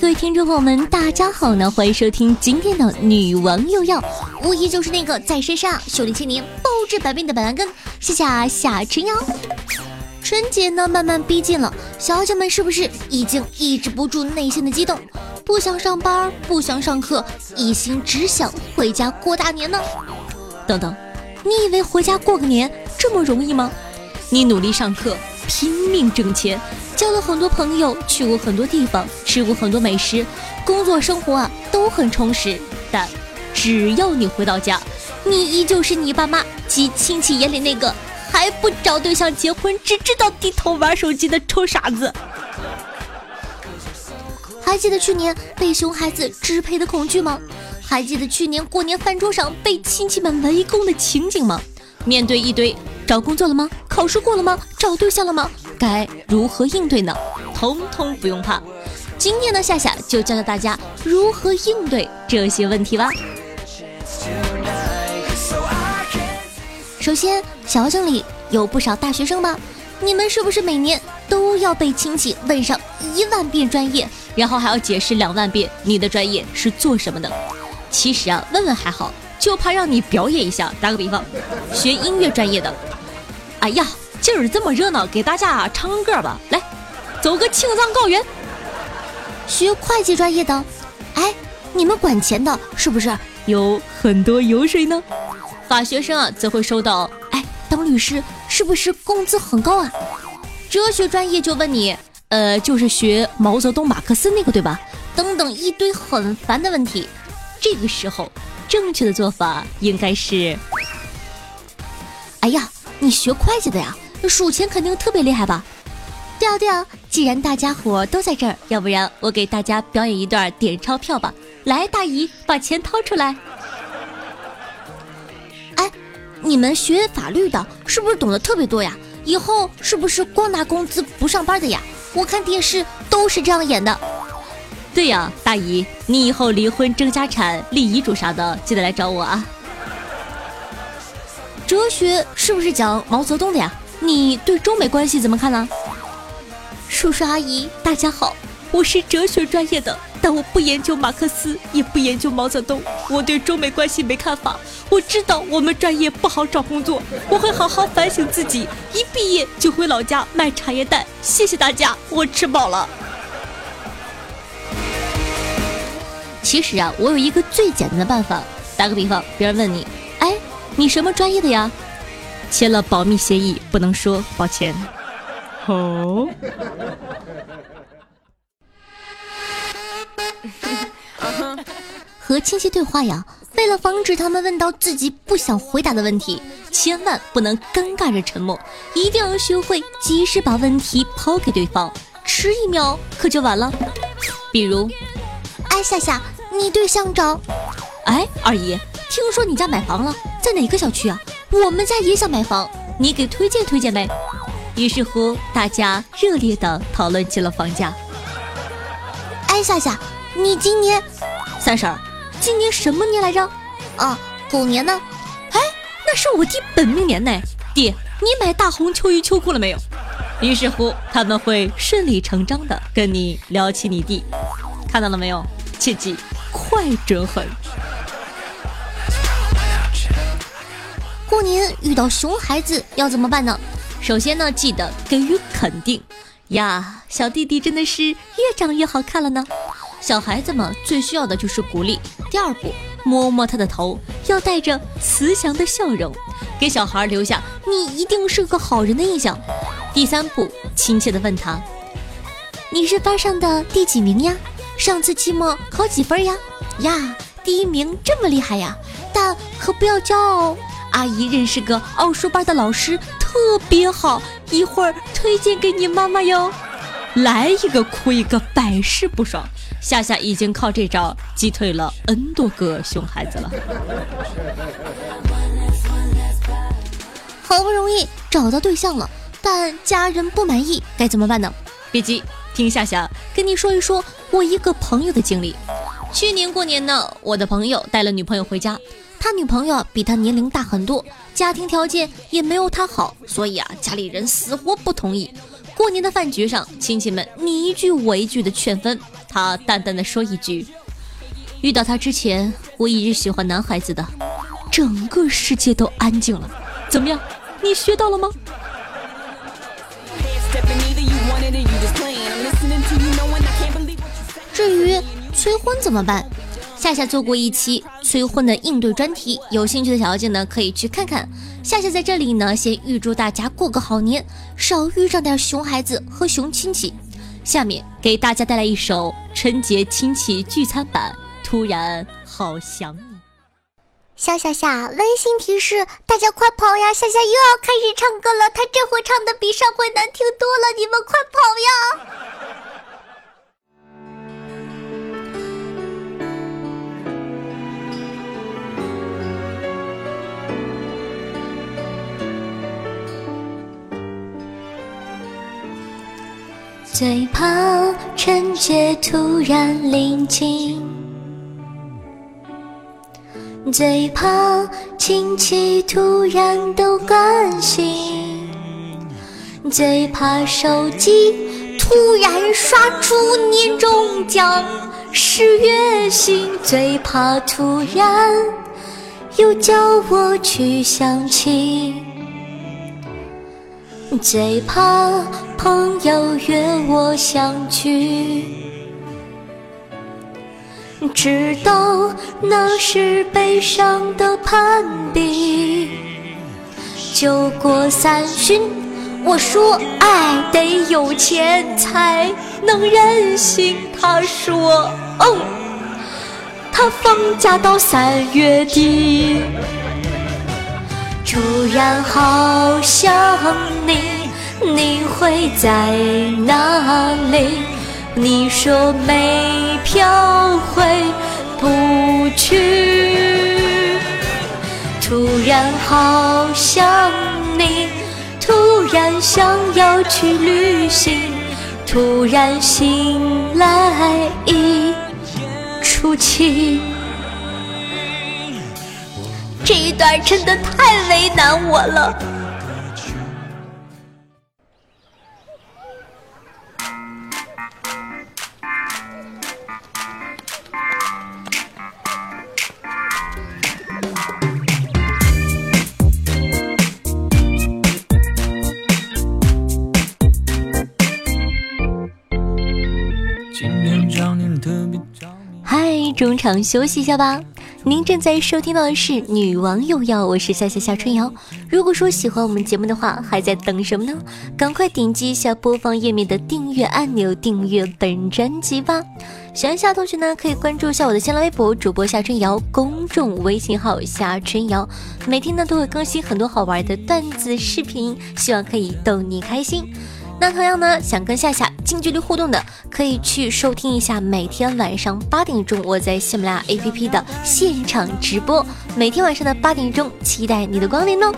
各位听众朋友们，大家好呢！欢迎收听今天的女王又要，无疑就是那个在身上修炼千年、包治百病的板蓝根，谢谢夏春瑶。春节呢慢慢逼近了，小姐们是不是已经抑制不住内心的激动，不想上班，不想上课，一心只想回家过大年呢？等等，你以为回家过个年这么容易吗？你努力上课，拼命挣钱。交了很多朋友，去过很多地方，吃过很多美食，工作生活啊都很充实。但只要你回到家，你依旧是你爸妈及亲戚眼里那个还不找对象结婚，只知道低头玩手机的臭傻子。还记得去年被熊孩子支配的恐惧吗？还记得去年过年饭桌上被亲戚们围攻的情景吗？面对一堆找工作了吗？考试过了吗？找对象了吗？该如何应对呢？通通不用怕，今天呢夏夏就教教大家如何应对这些问题吧。首先，小省里有不少大学生吧？你们是不是每年都要被亲戚问上一万遍专业，然后还要解释两万遍你的专业是做什么的？其实啊，问问还好，就怕让你表演一下。打个比方，学音乐专业的，哎呀。今儿这么热闹，给大家唱个歌吧！来，走个青藏高原。学会计专业的，哎，你们管钱的是不是有很多油水呢？法学生啊，则会收到，哎，当律师是不是工资很高啊？哲学专业就问你，呃，就是学毛泽东、马克思那个对吧？等等一堆很烦的问题。这个时候，正确的做法应该是，哎呀，你学会计的呀？数钱肯定特别厉害吧？对啊对啊，既然大家伙都在这儿，要不然我给大家表演一段点钞票吧。来，大姨把钱掏出来。哎，你们学法律的，是不是懂得特别多呀？以后是不是光拿工资不上班的呀？我看电视都是这样演的。对呀，大姨，你以后离婚争家产、立遗嘱啥的，记得来找我啊。哲学是不是讲毛泽东的呀？你对中美关系怎么看呢？叔叔阿姨，大家好，我是哲学专业的，但我不研究马克思，也不研究毛泽东，我对中美关系没看法。我知道我们专业不好找工作，我会好好反省自己，一毕业就回老家卖茶叶蛋。谢谢大家，我吃饱了。其实啊，我有一个最简单的办法，打个比方，别人问你，哎，你什么专业的呀？签了保密协议，不能说，抱歉。哦。和亲戚对话呀，为了防止他们问到自己不想回答的问题，千万不能尴尬着沉默，一定要学会及时把问题抛给对方，迟一秒可就晚了。比如，哎，夏夏，你对象找？哎，二姨，听说你家买房了，在哪个小区啊？我们家也想买房，你给推荐推荐呗。于是乎，大家热烈的讨论起了房价。哎，夏夏，你今年三婶儿，今年什么年来着？啊，狗年呢？哎，那是我弟本命年呢。弟，你买大红秋衣秋裤了没有？于是乎，他们会顺理成章的跟你聊起你弟。看到了没有？切记，快准狠。过年遇到熊孩子要怎么办呢？首先呢，记得给予肯定呀，小弟弟真的是越长越好看了呢。小孩子们最需要的就是鼓励。第二步，摸摸他的头，要带着慈祥的笑容，给小孩留下你一定是个好人的印象。第三步，亲切的问他：“你是班上的第几名呀？上次期末考几分呀？呀，第一名这么厉害呀！但可不要骄傲哦。”阿姨认识个奥数班的老师，特别好，一会儿推荐给你妈妈哟。来一个哭一个，百试不爽。夏夏已经靠这招击退了 N 多个熊孩子了。好不容易找到对象了，但家人不满意，该怎么办呢？别急，听夏夏跟你说一说我一个朋友的经历。去年过年呢，我的朋友带了女朋友回家。他女朋友比他年龄大很多，家庭条件也没有他好，所以啊，家里人死活不同意。过年的饭局上，亲戚们你一句我一句的劝分，他淡淡的说一句：“遇到他之前，我一直喜欢男孩子的。”整个世界都安静了。怎么样？你学到了吗？至于催婚怎么办？夏夏做过一期催婚的应对专题，有兴趣的小妖精呢可以去看看。夏夏在这里呢，先预祝大家过个好年，少遇上点熊孩子和熊亲戚。下面给大家带来一首春节亲戚聚餐版《突然好想你》。夏夏夏，温馨提示，大家快跑呀！夏夏又要开始唱歌了，他这回唱的比上回难听多了，你们快跑呀！最怕春节突然临近。最怕亲戚突然都关心，最怕手机突然刷出年终奖十月薪，最怕突然又叫我去相亲，最怕朋友约我相聚。知道那是悲伤的攀比。酒过三巡，我说爱得有钱才能任性。他说，嗯，他放假到三月底。突然好想你，你会在哪里？你说没票回不去，突然好想你，突然想要去旅行，突然醒来一出奇。这一段真的太为难我了。嗨中场休息一下吧。您正在收听到的是《女王有药》，我是夏夏夏春瑶。如果说喜欢我们节目的话，还在等什么呢？赶快点击一下播放页面的订阅按钮，订阅本专辑吧。喜欢夏同学呢，可以关注一下我的新浪微博主播夏春瑶，公众微信号夏春瑶，每天呢都会更新很多好玩的段子视频，希望可以逗你开心。那同样呢，想跟夏夏近距离互动的，可以去收听一下每天晚上八点钟我在喜马拉雅 APP 的现场直播。每天晚上的八点钟，期待你的光临哦。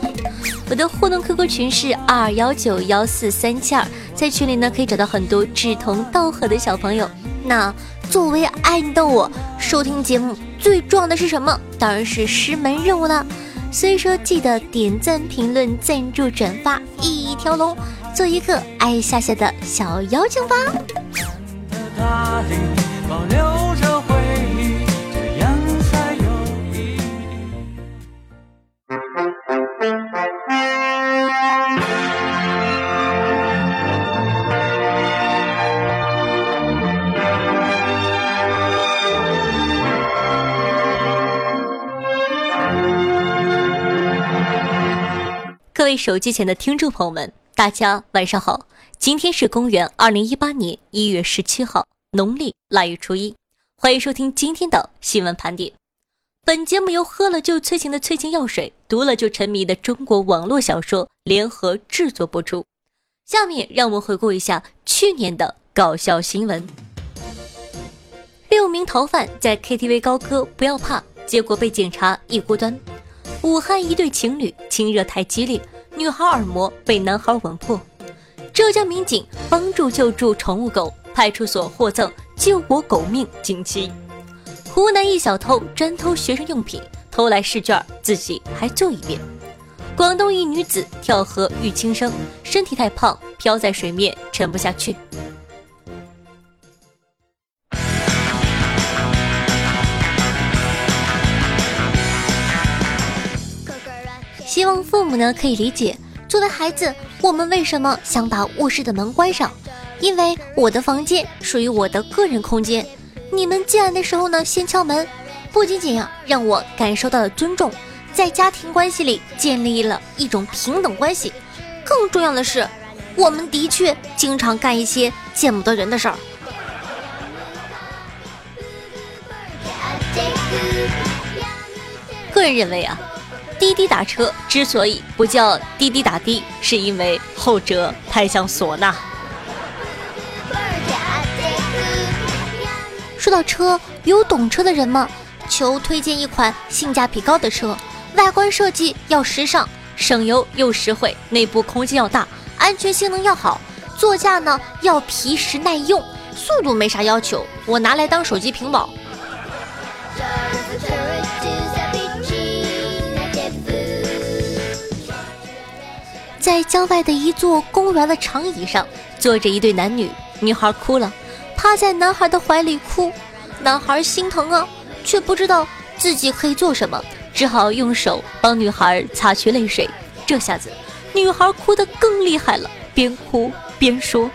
我的互动 QQ 群是二幺九幺四三七二，在群里呢可以找到很多志同道合的小朋友。那作为爱豆，我收听节目最重要的是什么？当然是师门任务了。所以说，记得点赞、评论、赞助、转发，一条龙。做一个爱夏夏的小妖精吧。各位手机前的听众朋友们。大家晚上好，今天是公元二零一八年一月十七号，农历腊月初一，欢迎收听今天的新闻盘点。本节目由喝了就催情的催情药水，读了就沉迷的中国网络小说联合制作播出。下面让我们回顾一下去年的搞笑新闻：六名逃犯在 KTV 高歌不要怕，结果被警察一锅端；武汉一对情侣亲热太激烈。女孩耳膜被男孩吻破，浙江民警帮助救助宠物狗，派出所获赠“救我狗命”锦旗。湖南一小偷专偷学生用品，偷来试卷自己还做一遍。广东一女子跳河遇轻生，身体太胖，飘在水面沉不下去。希望父母呢可以理解，作为孩子，我们为什么想把卧室的门关上？因为我的房间属于我的个人空间，你们进来的时候呢，先敲门，不仅仅呀让我感受到了尊重，在家庭关系里建立了一种平等关系，更重要的是，我们的确经常干一些见不得人的事儿。个人认为啊，滴滴打车之所以不叫滴滴打的，是因为后者太像唢呐。说到车，有懂车的人吗？求推荐一款性价比高的车，外观设计要时尚，省油又实惠，内部空间要大，安全性能要好，座驾呢要皮实耐用，速度没啥要求，我拿来当手机屏保。在郊外的一座公园的长椅上，坐着一对男女，女孩哭了。趴在男孩的怀里哭，男孩心疼啊，却不知道自己可以做什么，只好用手帮女孩擦去泪水。这下子，女孩哭得更厉害了，边哭边说：“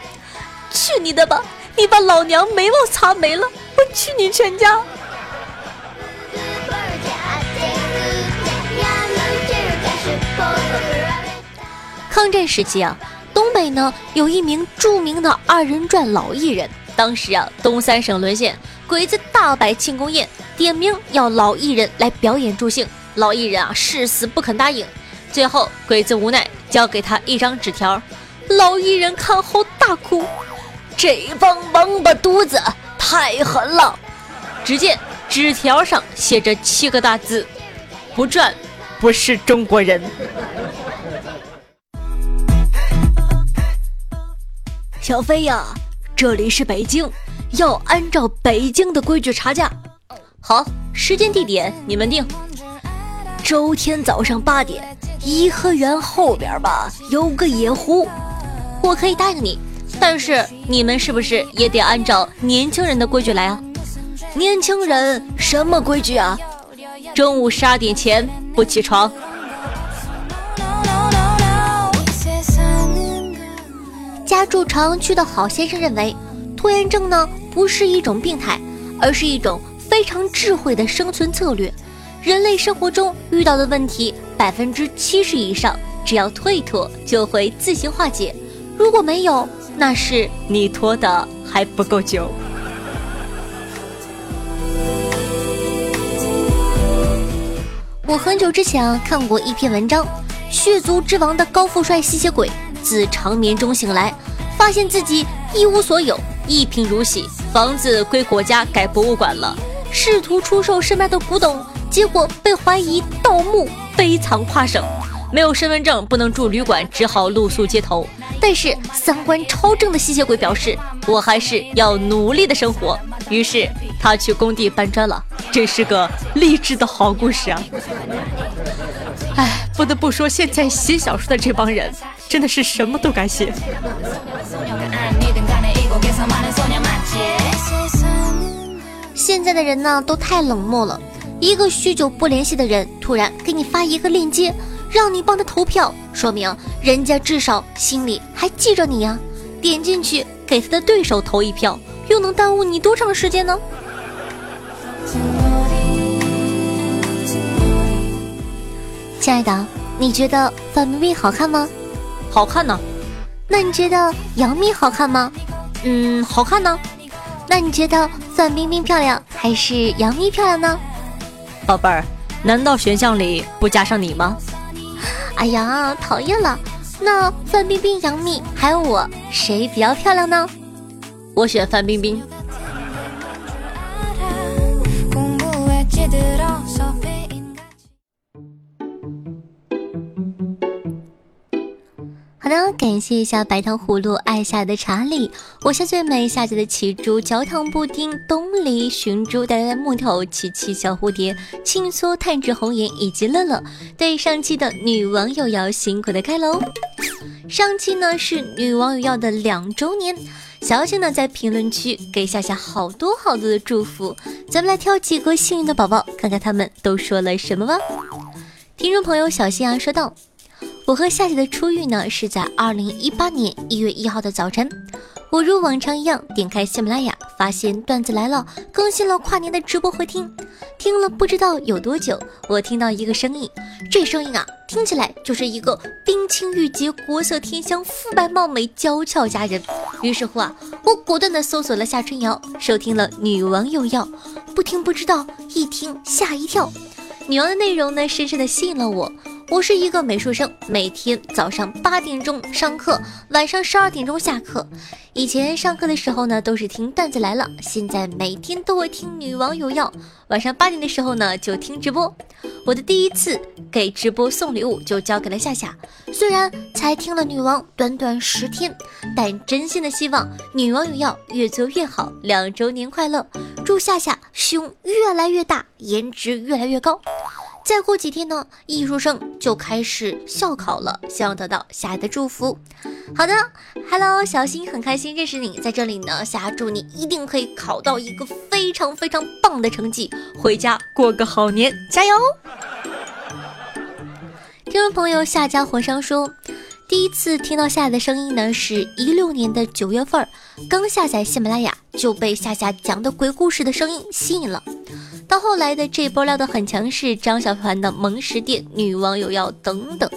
去你的吧，你把老娘眉毛擦没了，我去你全家！”抗战时期啊，东北呢有一名著名的二人转老艺人。当时啊，东三省沦陷，鬼子大摆庆功宴，点名要老艺人来表演助兴。老艺人啊，誓死不肯答应。最后，鬼子无奈交给他一张纸条，老艺人看后大哭：“这帮王八犊子太狠了！”只见纸条上写着七个大字：“不转，不是中国人。”小飞呀。这里是北京，要按照北京的规矩查价。好，时间地点你们定。周天早上八点，颐和园后边吧有个野湖，我可以答应你，但是你们是不是也得按照年轻人的规矩来啊？年轻人什么规矩啊？中午十二点前不起床。家住朝阳区的好先生认为，拖延症呢不是一种病态，而是一种非常智慧的生存策略。人类生活中遇到的问题，百分之七十以上，只要拖一拖就会自行化解。如果没有，那是你拖的还不够久。我很久之前啊看过一篇文章，《血族之王的高富帅吸血鬼》。自长眠中醒来，发现自己一无所有，一贫如洗，房子归国家改博物馆了。试图出售身边的古董，结果被怀疑盗墓，悲惨跨省。没有身份证不能住旅馆，只好露宿街头。但是三观超正的吸血鬼表示，我还是要努力的生活。于是他去工地搬砖了。这是个励志的好故事啊！不得不说，现在写小说的这帮人。真的是什么都敢写。现在的人呢，都太冷漠了。一个许久不联系的人突然给你发一个链接，让你帮他投票，说明人家至少心里还记着你呀。点进去给他的对手投一票，又能耽误你多长时间呢？亲爱的，你觉得范冰冰好看吗？好看呢，那你觉得杨幂好看吗？嗯，好看呢。那你觉得范冰冰漂亮还是杨幂漂亮呢？宝贝儿，难道选项里不加上你吗？哎呀，讨厌了。那范冰冰、杨幂还有我，谁比较漂亮呢？我选范冰冰。感谢一下白糖葫芦爱下的查理，我下最美下载的奇猪焦糖布丁东篱寻珠呆呆木头琪琪小蝴蝶轻缩探治红颜以及乐乐，对上期的女网友要辛苦的盖楼。上期呢是女网友要的两周年，小小呢在评论区给夏夏好多好多的祝福，咱们来挑几个幸运的宝宝，看看他们都说了什么吧。听众朋友小新阳说道：“我和夏夏的初遇呢，是在二零一八年一月一号的早晨。我如往常一样点开喜马拉雅，发现段子来了更新了跨年的直播回听。听了不知道有多久，我听到一个声音，这声音啊，听起来就是一个冰清玉洁、国色天香、肤白貌美、娇俏佳人。于是乎啊，我果断的搜索了夏春瑶，收听了《女王又要》，不听不知道，一听吓一跳。”女王的内容呢，深深的吸引了我。我是一个美术生，每天早上八点钟上课，晚上十二点钟下课。以前上课的时候呢，都是听段子来了，现在每天都会听女王有药。晚上八点的时候呢，就听直播。我的第一次给直播送礼物就交给了夏夏，虽然才听了女王短短十天，但真心的希望女王有药越做越好。两周年快乐！祝夏夏胸越来越大，颜值越来越高。再过几天呢，艺术生就开始校考了，希望得到夏的祝福。好的，Hello，小新，很开心认识你，在这里呢，夏祝你一定可以考到一个非常非常棒的成绩，回家过个好年，加油！听众朋友夏家火商说，第一次听到夏的声音呢，是一六年的九月份，刚下载喜马拉雅就被夏夏讲的鬼故事的声音吸引了。到后来的这波料的很强势，张小凡的萌食店、女王有药等等。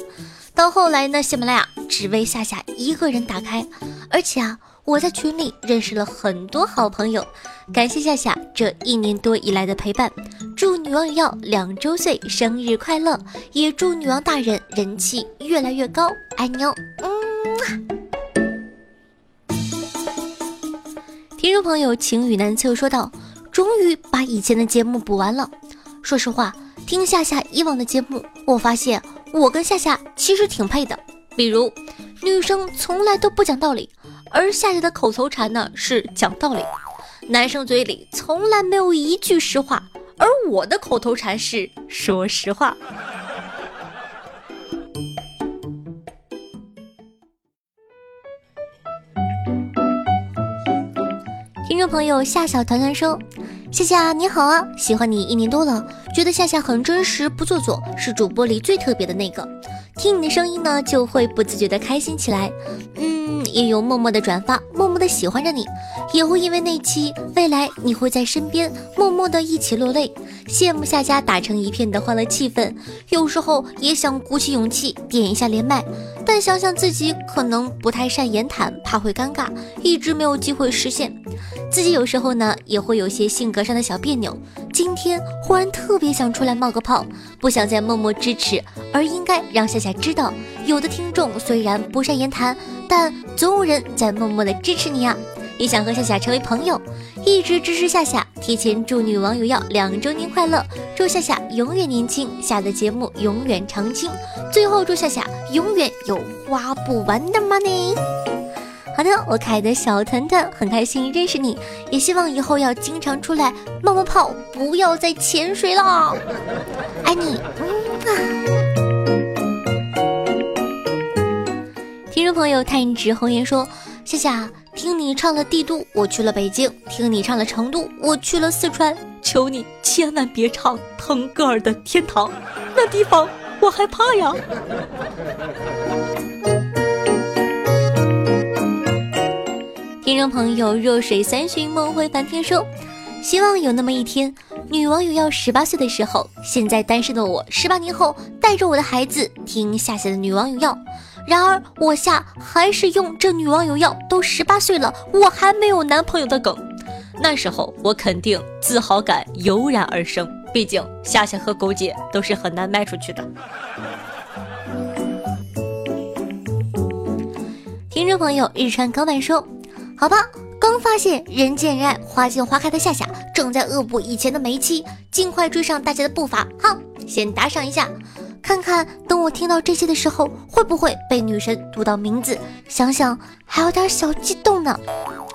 到后来呢，喜马拉雅只为夏夏一个人打开，而且啊，我在群里认识了很多好朋友。感谢夏夏这一年多以来的陪伴，祝女王有药两周岁生日快乐，也祝女王大人人气越来越高，爱你哦。嗯。听众朋友晴雨难测说道。终于把以前的节目补完了。说实话，听夏夏以往的节目，我发现我跟夏夏其实挺配的。比如，女生从来都不讲道理，而夏夏的口头禅呢是讲道理；男生嘴里从来没有一句实话，而我的口头禅是说实话。听众朋友夏小团团说。夏夏你好啊，喜欢你一年多了，觉得夏夏很真实，不做作，是主播里最特别的那个。听你的声音呢，就会不自觉的开心起来。嗯，也有默默的转发，默默的喜欢着你，也会因为那期未来你会在身边，默默的一起落泪，羡慕夏家打成一片的欢乐气氛。有时候也想鼓起勇气点一下连麦，但想想自己可能不太善言谈，怕会尴尬，一直没有机会实现。自己有时候呢也会有些性格上的小别扭，今天忽然特别想出来冒个泡，不想再默默支持，而应该让夏夏知道，有的听众虽然不善言谈，但总有人在默默的支持你啊！也想和夏夏成为朋友，一直支持夏夏。提前祝女网友要两周年快乐，祝夏夏永远年轻，夏的节目永远长青，最后祝夏夏永远有花不完的 money。好的，我可爱的小团团很开心认识你，也希望以后要经常出来冒冒泡，不要再潜水了，爱你。听众朋友探直红颜说：夏夏，听你唱了帝都，我去了北京；听你唱了成都，我去了四川。求你千万别唱腾格尔的天堂，那地方我害怕呀。听众朋友，弱水三巡，梦回梵天说，希望有那么一天，女网友要十八岁的时候，现在单身的我，十八年后带着我的孩子听夏夏的女网友要。然而我夏还是用这女网友要都十八岁了，我还没有男朋友的梗。那时候我肯定自豪感油然而生，毕竟夏夏和狗姐都是很难卖出去的。听众朋友，日川高板说。好吧，刚发现人见人爱、花见花开的夏夏正在恶补以前的每一期，尽快追上大家的步伐。哈，先打赏一下，看看等我听到这些的时候，会不会被女神读到名字？想想还有点小激动呢，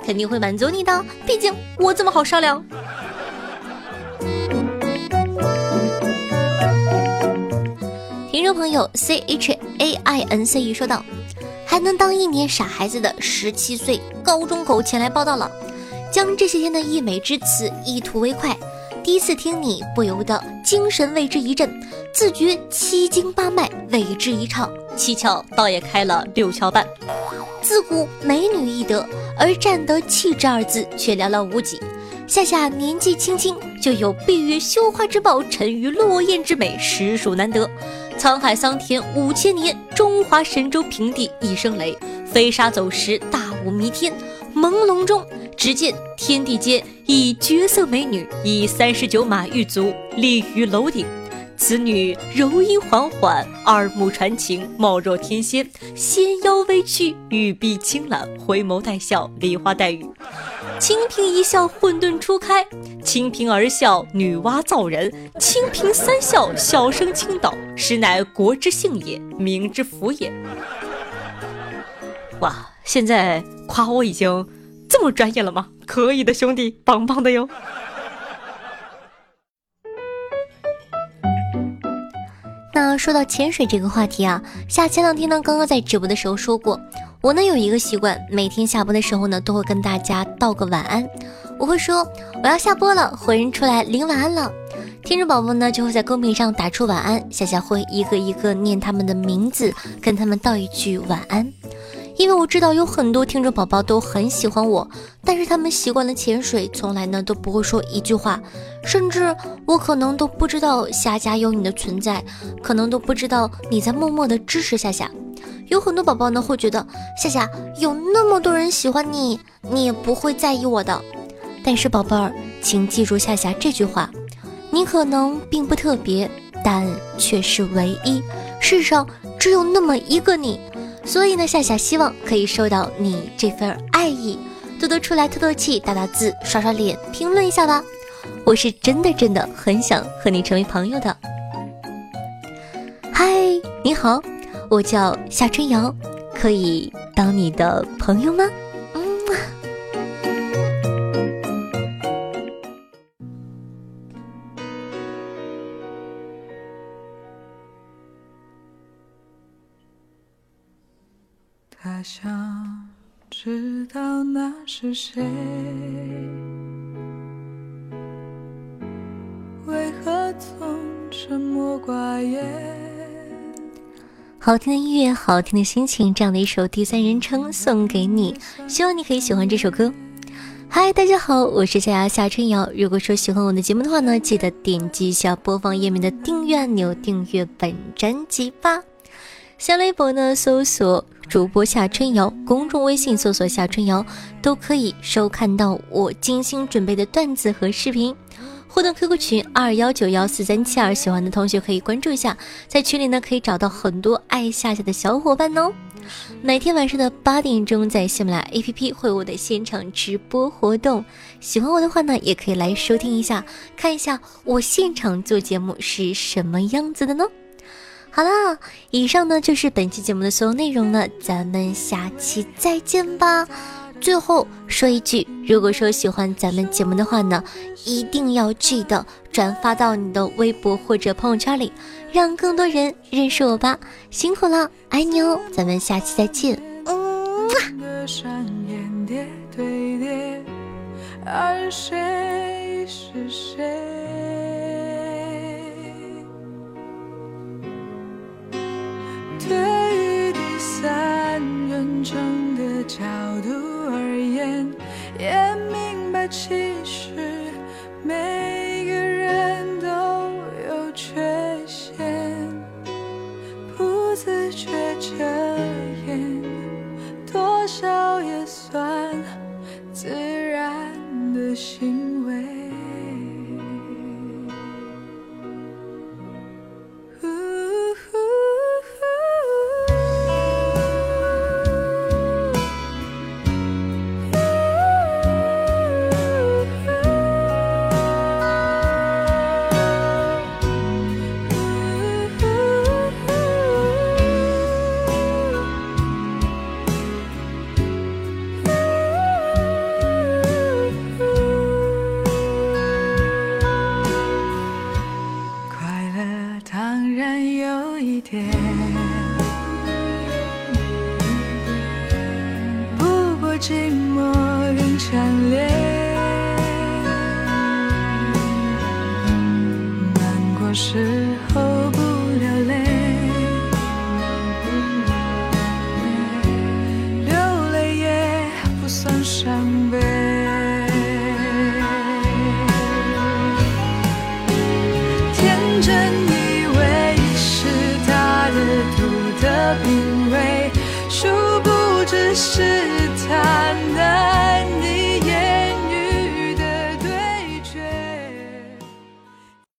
肯定会满足你的，毕竟我这么好商量。听众朋友 C H A I N C E 说道。还能当一年傻孩子的十七岁高中狗前来报道了，将这些天的溢美之词一吐为快。第一次听你，不由得精神为之一振，自觉七经八脉为之一畅，七窍倒也开了六窍半。自古美女易得，而占得气质二字却寥寥无几。夏夏年纪轻轻就有闭月羞花之貌，沉鱼落雁之美，实属难得。沧海桑田五千年，中华神州平地一声雷，飞沙走石，大雾弥天。朦胧中，只见天地间一绝色美女，以三十九马玉足立于楼顶。此女柔音缓缓，二目传情，貌若天仙，纤腰微曲，玉臂轻揽，回眸带笑，梨花带雨。清平一笑，混沌初开；清平二笑，女娲造人；清平三笑，笑声倾倒。实乃国之幸也，民之福也。哇，现在夸我已经这么专业了吗？可以的，兄弟，棒棒的哟。那说到潜水这个话题啊，夏前两天呢，刚刚在直播的时候说过，我呢有一个习惯，每天下播的时候呢，都会跟大家道个晚安。我会说我要下播了，火人出来领晚安了。听众宝宝呢就会在公屏上打出晚安，夏夏会一个一个念他们的名字，跟他们道一句晚安。因为我知道有很多听众宝宝都很喜欢我，但是他们习惯了潜水，从来呢都不会说一句话，甚至我可能都不知道夏家有你的存在，可能都不知道你在默默的支持夏夏。有很多宝宝呢会觉得夏夏有那么多人喜欢你，你也不会在意我的。但是宝贝儿，请记住夏夏这句话：你可能并不特别，但却是唯一。世上只有那么一个你。所以呢，夏夏希望可以收到你这份爱意，多多出来透透气、打打字、刷刷脸、评论一下吧。我是真的真的很想和你成为朋友的。嗨，你好，我叫夏春瑶，可以当你的朋友吗？他想知道那是谁？为何总沉默寡言？好听的音乐，好听的心情，这样的一首第三人称送给你，希望你可以喜欢这首歌。嗨，大家好，我是夏夏夏春瑶。如果说喜欢我的节目的话呢，记得点击一下播放页面的订阅按钮，订阅本专辑吧。新微博呢，搜索主播夏春瑶；公众微信搜索夏春瑶，都可以收看到我精心准备的段子和视频。互动 QQ 群二幺九幺四三七二，喜欢的同学可以关注一下，在群里呢可以找到很多爱夏夏的小伙伴哦。每天晚上的八点钟，在喜马拉雅 APP 会有我的现场直播活动，喜欢我的话呢，也可以来收听一下，看一下我现场做节目是什么样子的呢？好了，以上呢就是本期节目的所有内容了，咱们下期再见吧。最后说一句，如果说喜欢咱们节目的话呢，一定要记得转发到你的微博或者朋友圈里，让更多人认识我吧。辛苦了，爱你哦，咱们下期再见。嗯。对于第三人称的角度而言，也明白其实